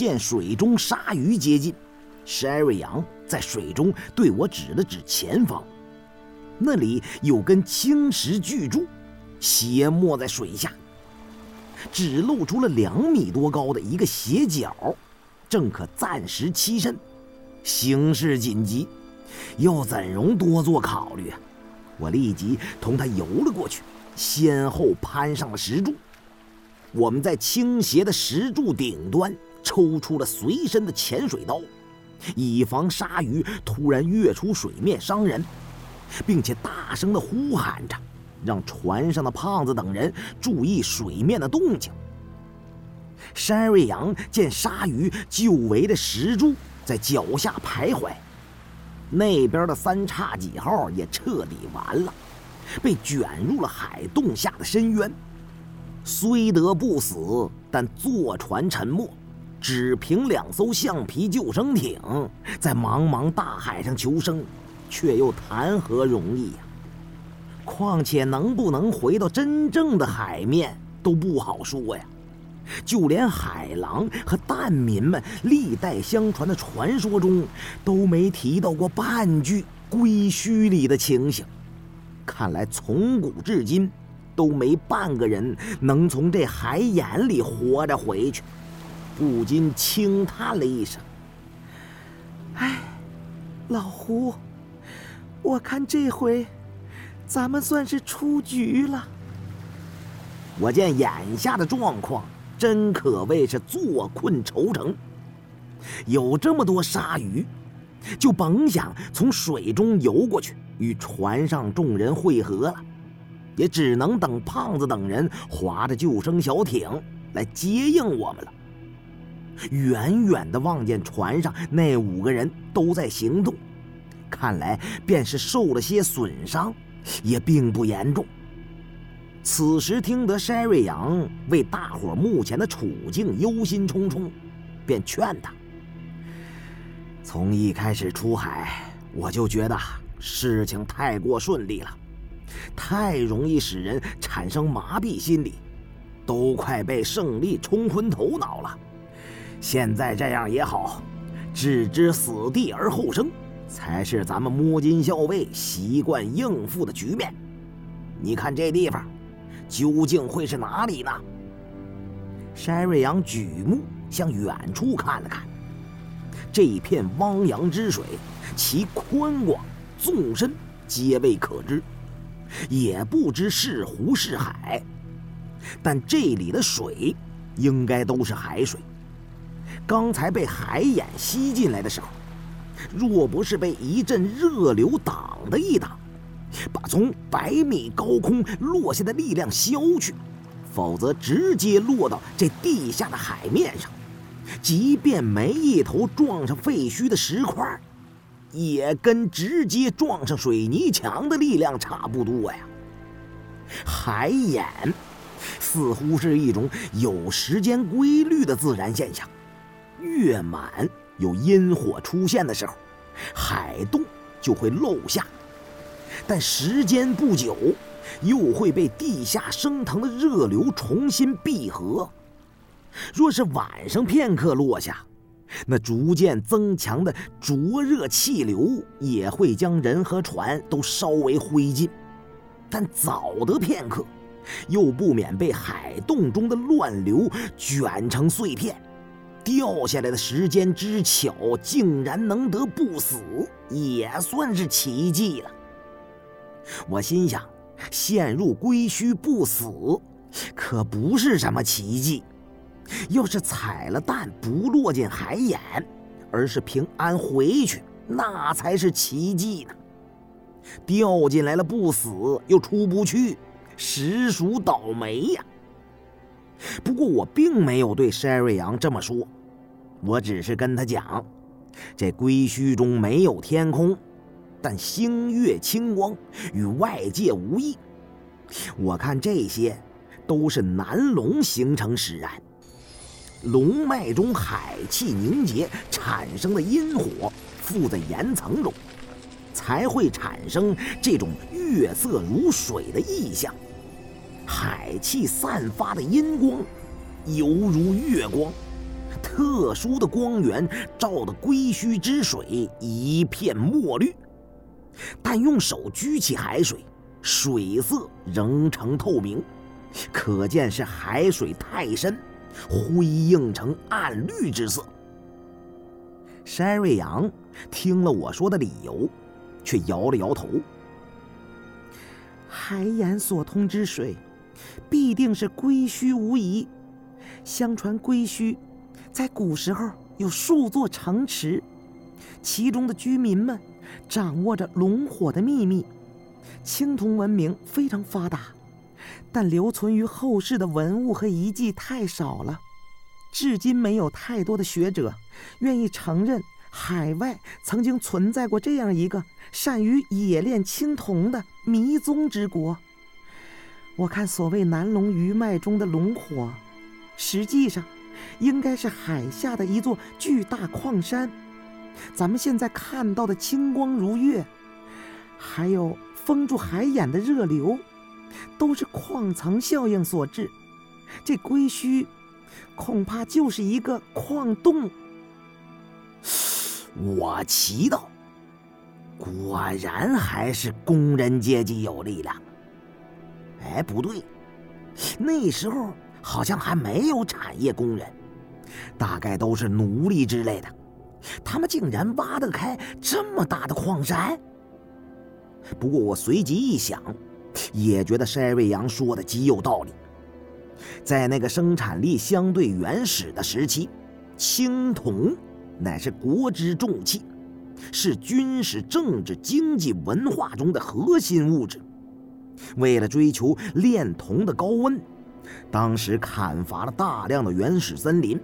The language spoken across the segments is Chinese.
见水中鲨鱼接近，山瑞阳在水中对我指了指前方，那里有根青石巨柱，斜没在水下，只露出了两米多高的一个斜角，正可暂时栖身。形势紧急，又怎容多做考虑啊？我立即同他游了过去，先后攀上了石柱。我们在倾斜的石柱顶端抽出了随身的潜水刀，以防鲨鱼突然跃出水面伤人，并且大声的呼喊着，让船上的胖子等人注意水面的动静。山瑞阳见鲨鱼就围着石柱在脚下徘徊，那边的三叉戟号也彻底完了，被卷入了海洞下的深渊。虽得不死，但坐船沉没，只凭两艘橡皮救生艇在茫茫大海上求生，却又谈何容易呀！况且能不能回到真正的海面都不好说呀。就连海狼和蛋民们历代相传的传说中，都没提到过半句归墟里的情形。看来从古至今。都没半个人能从这海眼里活着回去，不禁轻叹了一声：“哎，老胡，我看这回咱们算是出局了。”我见眼下的状况真可谓是坐困愁城，有这么多鲨鱼，就甭想从水中游过去与船上众人会合了。也只能等胖子等人划着救生小艇来接应我们了。远远的望见船上那五个人都在行动，看来便是受了些损伤，也并不严重。此时听得山瑞阳为大伙目前的处境忧心忡忡，便劝他：从一开始出海，我就觉得事情太过顺利了。太容易使人产生麻痹心理，都快被胜利冲昏头脑了。现在这样也好，置之死地而后生，才是咱们摸金校尉习惯应付的局面。你看这地方，究竟会是哪里呢？山瑞阳举目向远处看了看，这片汪洋之水，其宽广、纵深皆未可知。也不知是湖是海，但这里的水应该都是海水。刚才被海眼吸进来的时候，若不是被一阵热流挡的一挡，把从百米高空落下的力量消去，否则直接落到这地下的海面上，即便没一头撞上废墟的石块。也跟直接撞上水泥墙的力量差不多呀。海眼似乎是一种有时间规律的自然现象，月满有阴火出现的时候，海洞就会漏下，但时间不久，又会被地下升腾的热流重新闭合。若是晚上片刻落下。那逐渐增强的灼热气流也会将人和船都烧为灰烬，但早得片刻，又不免被海洞中的乱流卷成碎片。掉下来的时间之巧，竟然能得不死，也算是奇迹了。我心想，陷入龟墟不死，可不是什么奇迹。要是踩了蛋不落进海眼，而是平安回去，那才是奇迹呢。掉进来了不死又出不去，实属倒霉呀。不过我并没有对山瑞阳这么说，我只是跟他讲，这龟墟中没有天空，但星月清光与外界无异。我看这些都是南龙形成使然。龙脉中海气凝结产生的阴火附在岩层中，才会产生这种月色如水的异象。海气散发的阴光，犹如月光，特殊的光源照得龟墟之水一片墨绿，但用手掬起海水，水色仍呈透明，可见是海水太深，辉映成暗绿之色。山瑞阳听了我说的理由，却摇了摇头。海眼所通之水，必定是龟墟无疑。相传龟墟，在古时候有数座城池，其中的居民们掌握着龙火的秘密。青铜文明非常发达，但留存于后世的文物和遗迹太少了，至今没有太多的学者愿意承认海外曾经存在过这样一个善于冶炼青铜的迷踪之国。我看所谓南龙余脉中的龙火。实际上，应该是海下的一座巨大矿山。咱们现在看到的清光如月，还有封住海眼的热流，都是矿层效应所致。这龟墟，恐怕就是一个矿洞。我祈祷，果然还是工人阶级有力量。哎，不对，那时候。好像还没有产业工人，大概都是奴隶之类的。他们竟然挖得开这么大的矿山。不过我随即一想，也觉得筛瑞阳说的极有道理。在那个生产力相对原始的时期，青铜乃是国之重器，是军事、政治、经济、文化中的核心物质。为了追求炼铜的高温。当时砍伐了大量的原始森林，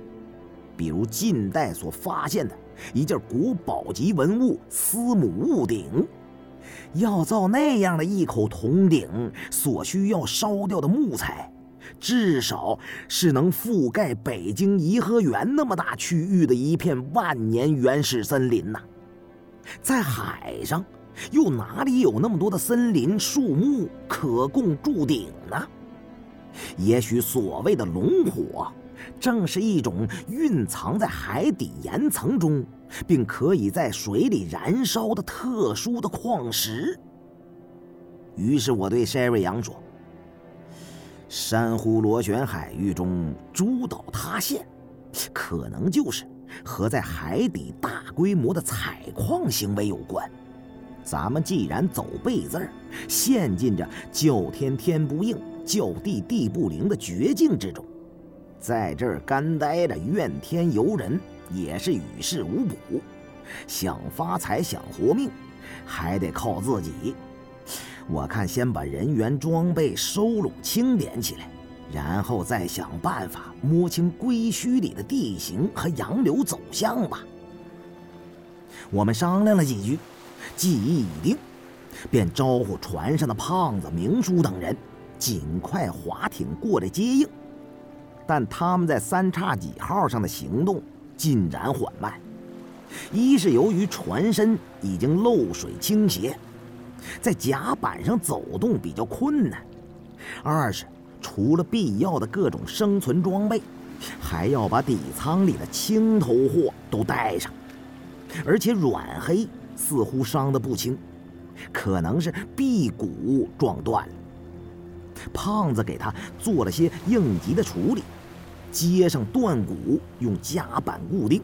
比如近代所发现的一件国宝级文物司母戊鼎。要造那样的一口铜鼎，所需要烧掉的木材，至少是能覆盖北京颐和园那么大区域的一片万年原始森林呐。在海上，又哪里有那么多的森林树木可供铸鼎呢？也许所谓的龙火，正是一种蕴藏在海底岩层中，并可以在水里燃烧的特殊的矿石。于是我对塞瑞扬说：“珊瑚螺旋海域中诸岛塌陷，可能就是和在海底大规模的采矿行为有关。咱们既然走背字儿，陷进着叫天天不应。”叫地地不灵的绝境之中，在这儿干待着，怨天尤人也是与事无补。想发财，想活命，还得靠自己。我看先把人员装备收拢清点起来，然后再想办法摸清归墟里的地形和洋流走向吧。我们商量了几句，计议已定，便招呼船上的胖子、明叔等人。尽快划艇过来接应，但他们在三叉戟号上的行动进展缓慢。一是由于船身已经漏水倾斜，在甲板上走动比较困难；二是除了必要的各种生存装备，还要把底舱里的青头货都带上，而且软黑似乎伤得不轻，可能是臂骨撞断了。胖子给他做了些应急的处理，接上断骨，用夹板固定。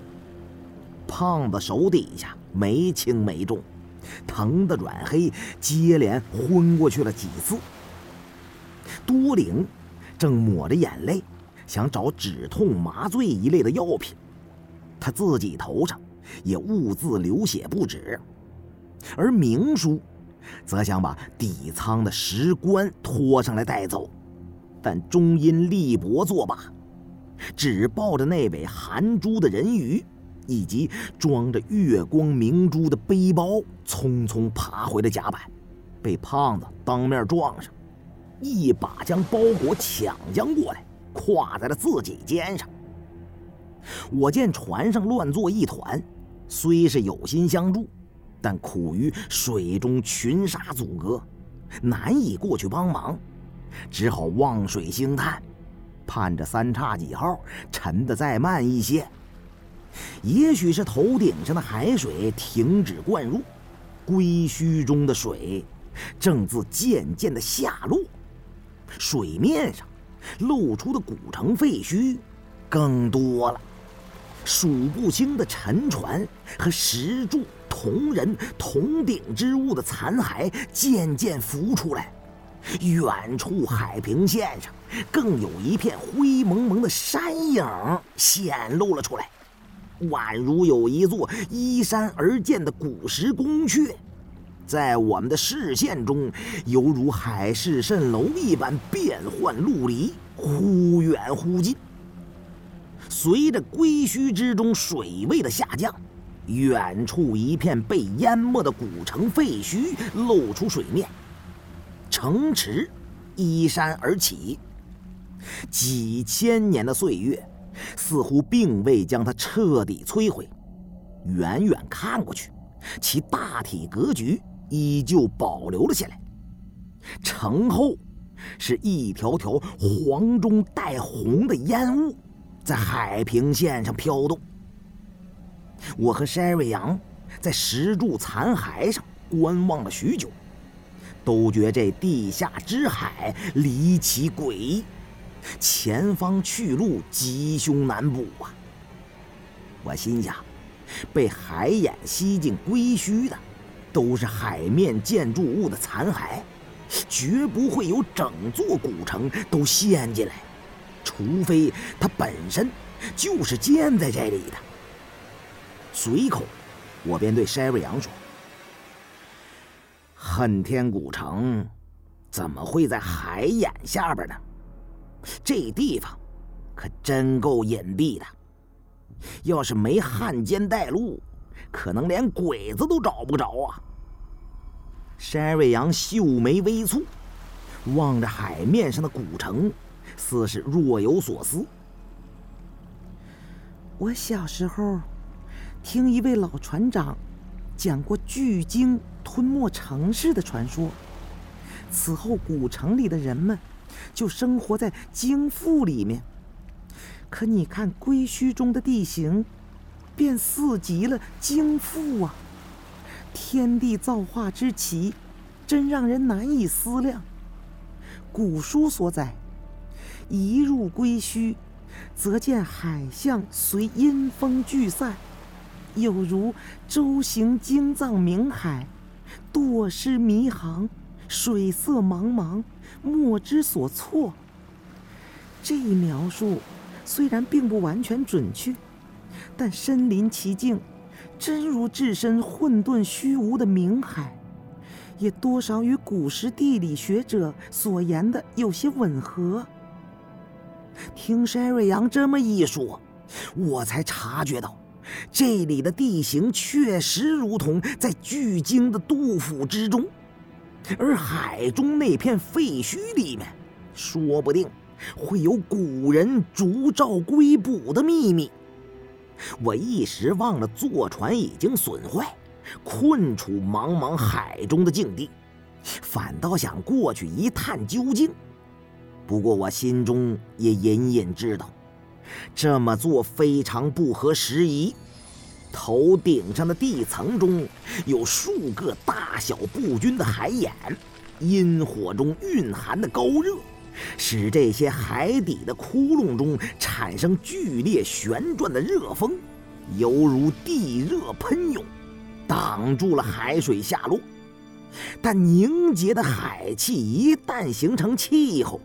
胖子手底下没轻没重，疼得阮黑接连昏过去了几次。多灵正抹着眼泪，想找止痛麻醉一类的药品，他自己头上也兀自流血不止，而明叔。则想把底舱的石棺拖上来带走，但终因力薄作罢，只抱着那尾含珠的人鱼，以及装着月光明珠的背包，匆匆爬回了甲板，被胖子当面撞上，一把将包裹抢将过来，挎在了自己肩上。我见船上乱作一团，虽是有心相助。但苦于水中群沙阻隔，难以过去帮忙，只好望水兴叹，盼着三叉戟号沉得再慢一些，也许是头顶上的海水停止灌入，龟墟中的水正自渐渐的下落，水面上露出的古城废墟更多了，数不清的沉船和石柱、铜人、铜鼎之物的残骸渐渐浮出来。远处海平线上，更有一片灰蒙蒙的山影显露了出来，宛如有一座依山而建的古石宫阙，在我们的视线中，犹如海市蜃楼一般变幻陆离，忽远忽近。随着龟墟之中水位的下降，远处一片被淹没的古城废墟露出水面。城池依山而起，几千年的岁月似乎并未将它彻底摧毁。远远看过去，其大体格局依旧保留了下来。城后是一条条黄中带红的烟雾，在海平线上飘动。我和山瑞阳在石柱残骸上观望了许久。都觉这地下之海离奇诡异，前方去路吉凶难卜啊！我心想，被海眼吸进龟墟的，都是海面建筑物的残骸，绝不会有整座古城都陷进来，除非它本身就是建在这里的。随口，我便对筛瑞阳说。恨天古城怎么会在海眼下边呢？这地方可真够隐蔽的。要是没汉奸带路，可能连鬼子都找不着啊！山瑞阳秀眉微蹙，望着海面上的古城，似是若有所思。我小时候听一位老船长讲过巨鲸。吞没城市的传说。此后，古城里的人们就生活在鲸腹里面。可你看龟墟中的地形，便似极了鲸腹啊！天地造化之奇，真让人难以思量。古书所载：一入归墟，则见海象随阴风聚散，有如舟行经藏冥海。堕失迷航，水色茫茫，莫知所措。这一描述虽然并不完全准确，但身临其境，真如置身混沌虚无的冥海，也多少与古时地理学者所言的有些吻合。听山瑞阳这么一说，我才察觉到。这里的地形确实如同在巨鲸的肚腹之中，而海中那片废墟里面，说不定会有古人烛照龟卜的秘密。我一时忘了坐船已经损坏，困处茫茫海中的境地，反倒想过去一探究竟。不过我心中也隐隐知道。这么做非常不合时宜。头顶上的地层中有数个大小不均的海眼，阴火中蕴含的高热，使这些海底的窟窿中产生剧烈旋转的热风，犹如地热喷涌，挡住了海水下落。但凝结的海气一旦形成气候，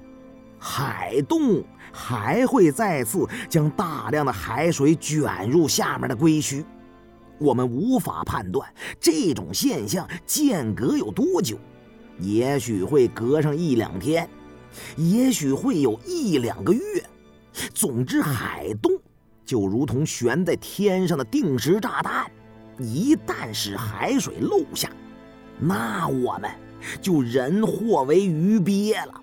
海洞还会再次将大量的海水卷入下面的龟墟。我们无法判断这种现象间隔有多久，也许会隔上一两天，也许会有一两个月。总之，海洞就如同悬在天上的定时炸弹，一旦使海水漏下，那我们就人祸为鱼鳖了。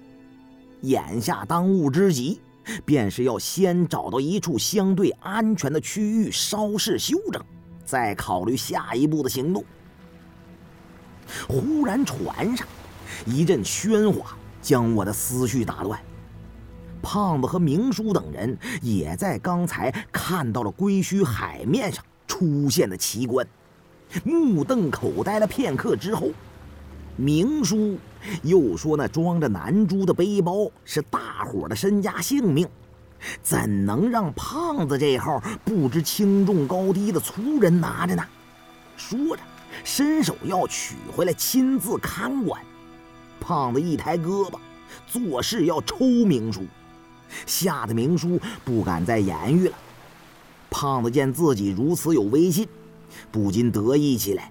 眼下当务之急，便是要先找到一处相对安全的区域，稍事休整。再考虑下一步的行动。忽然，船上一阵喧哗将我的思绪打乱。胖子和明叔等人也在刚才看到了归墟海面上出现的奇观，目瞪口呆了片刻之后，明叔又说：“那装着南珠的背包是大伙的身家性命，怎能让胖子这号不知轻重高低的粗人拿着呢？”说着，伸手要取回来，亲自看管。胖子一抬胳膊，做事要抽明叔，吓得明叔不敢再言语了。胖子见自己如此有威信，不禁得意起来，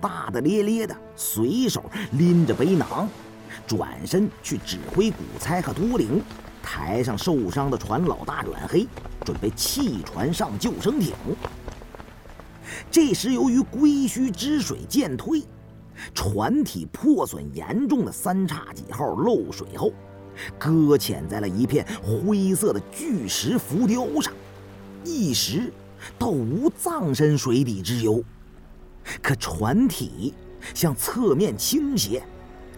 大大咧咧的随手拎着背囊，转身去指挥古猜和多灵抬上受伤的船老大阮黑，准备弃船上救生艇。这时，由于归墟之水渐退。船体破损严重的三叉戟号漏水后，搁浅在了一片灰色的巨石浮雕上，一时倒无葬身水底之忧。可船体向侧面倾斜，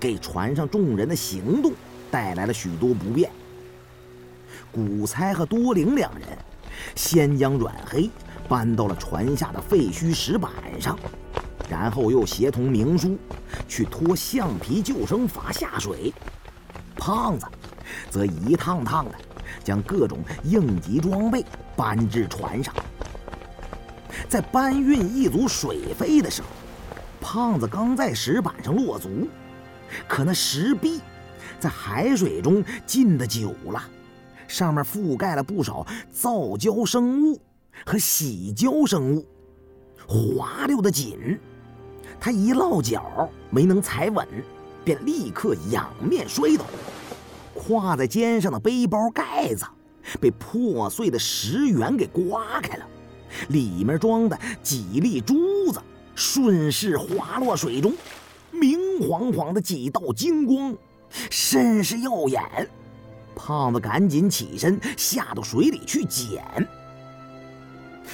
给船上众人的行动带来了许多不便。古猜和多灵两人先将阮黑搬到了船下的废墟石板上。然后又协同明叔去拖橡皮救生筏下水，胖子则一趟趟的将各种应急装备搬至船上。在搬运一组水费的时候，胖子刚在石板上落足，可那石壁在海水中浸得久了，上面覆盖了不少皂胶生物和洗胶生物，滑溜的紧。他一落脚没能踩稳，便立刻仰面摔倒，挎在肩上的背包盖子被破碎的石垣给刮开了，里面装的几粒珠子顺势滑落水中，明晃晃的几道金光，甚是耀眼。胖子赶紧起身下到水里去捡。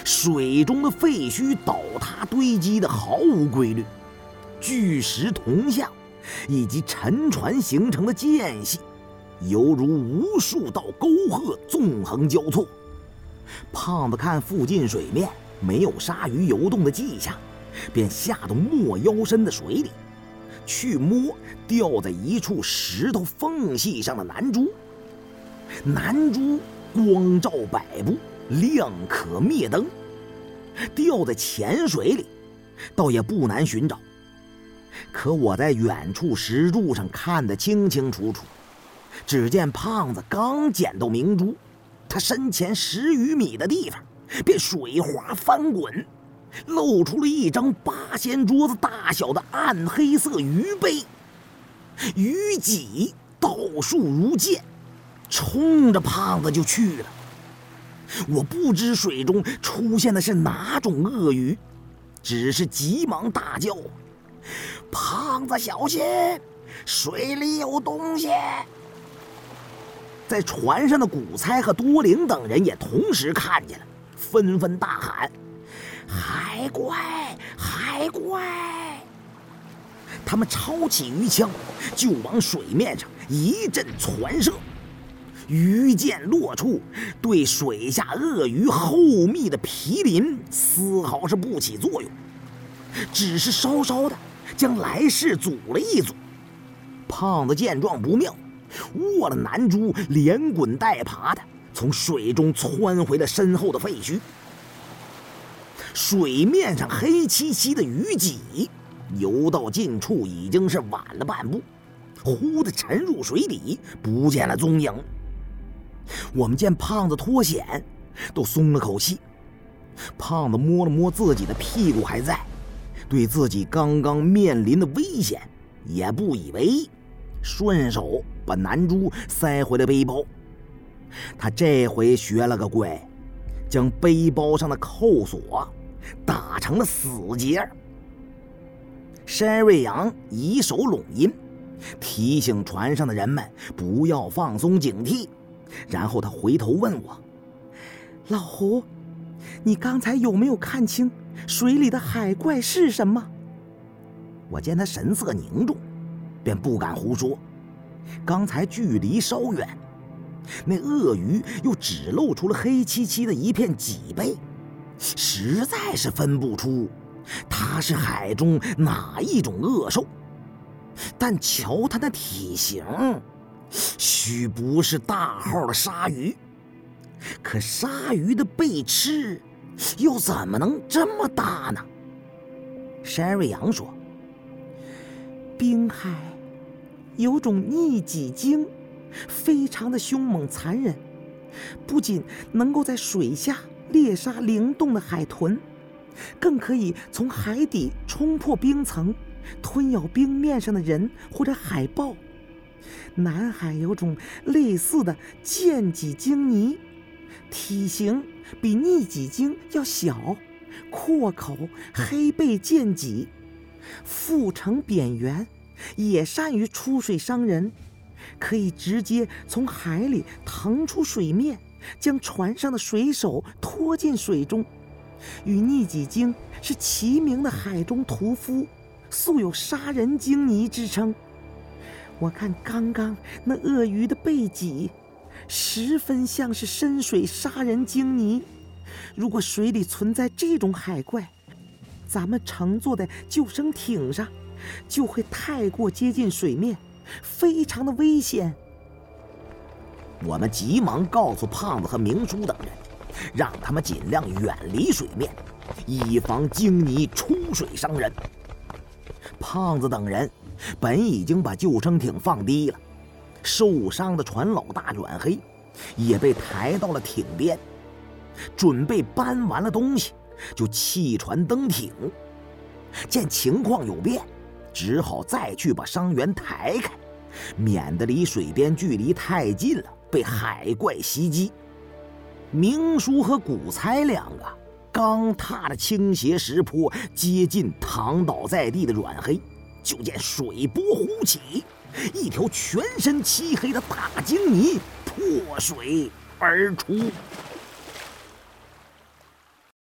水中的废墟倒塌堆积的毫无规律，巨石铜像以及沉船形成的间隙，犹如无数道沟壑纵横交错。胖子看附近水面没有鲨鱼游动的迹象，便下到没腰身的水里，去摸掉在一处石头缝隙上的南珠。南珠光照百步。亮可灭灯，掉在浅水里，倒也不难寻找。可我在远处石柱上看得清清楚楚，只见胖子刚捡到明珠，他身前十余米的地方，便水花翻滚，露出了一张八仙桌子大小的暗黑色鱼杯，鱼脊倒竖如剑，冲着胖子就去了。我不知水中出现的是哪种鳄鱼，只是急忙大叫：“胖子，小心，水里有东西！”在船上的古猜和多灵等人也同时看见了，纷纷大喊：“海怪，海怪！”他们抄起鱼枪，就往水面上一阵传射。鱼箭落处，对水下鳄鱼厚密的皮鳞丝毫是不起作用，只是稍稍的将来势阻了一阻。胖子见状不妙，握了南珠，连滚带爬的从水中窜回了身后的废墟。水面上黑漆漆的鱼脊，游到近处已经是晚了半步，忽的沉入水底，不见了踪影。我们见胖子脱险，都松了口气。胖子摸了摸自己的屁股，还在，对自己刚刚面临的危险也不以为意，顺手把南珠塞回了背包。他这回学了个乖，将背包上的扣锁打成了死结。山瑞阳以手拢音，提醒船上的人们不要放松警惕。然后他回头问我：“老胡，你刚才有没有看清水里的海怪是什么？”我见他神色凝重，便不敢胡说。刚才距离稍远，那鳄鱼又只露出了黑漆漆的一片脊背，实在是分不出它是海中哪一种恶兽。但瞧它那体型，许不是大号的鲨鱼。可鲨鱼的背翅又怎么能这么大呢？山瑞阳说：“冰海有种逆戟鲸。”非常的凶猛残忍，不仅能够在水下猎杀灵动的海豚，更可以从海底冲破冰层，吞咬冰面上的人或者海豹。南海有种类似的剑脊鲸鲵，体型比逆戟鲸要小，阔口、黑背剑脊，腹呈扁圆，也善于出水伤人。可以直接从海里腾出水面，将船上的水手拖进水中，与逆戟鲸是齐名的海中屠夫，素有“杀人鲸尼”之称。我看刚刚那鳄鱼的背脊，十分像是深水杀人鲸尼。如果水里存在这种海怪，咱们乘坐在救生艇上，就会太过接近水面。非常的危险，我们急忙告诉胖子和明叔等人，让他们尽量远离水面，以防鲸泥出水伤人。胖子等人本已经把救生艇放低了，受伤的船老大阮黑也被抬到了艇边，准备搬完了东西就弃船登艇。见情况有变。只好再去把伤员抬开，免得离水边距离太近了，被海怪袭击。明叔和古才两个刚踏着倾斜石坡，接近躺倒在地的阮黑，就见水波忽起，一条全身漆黑的大鲸鲵破水而出。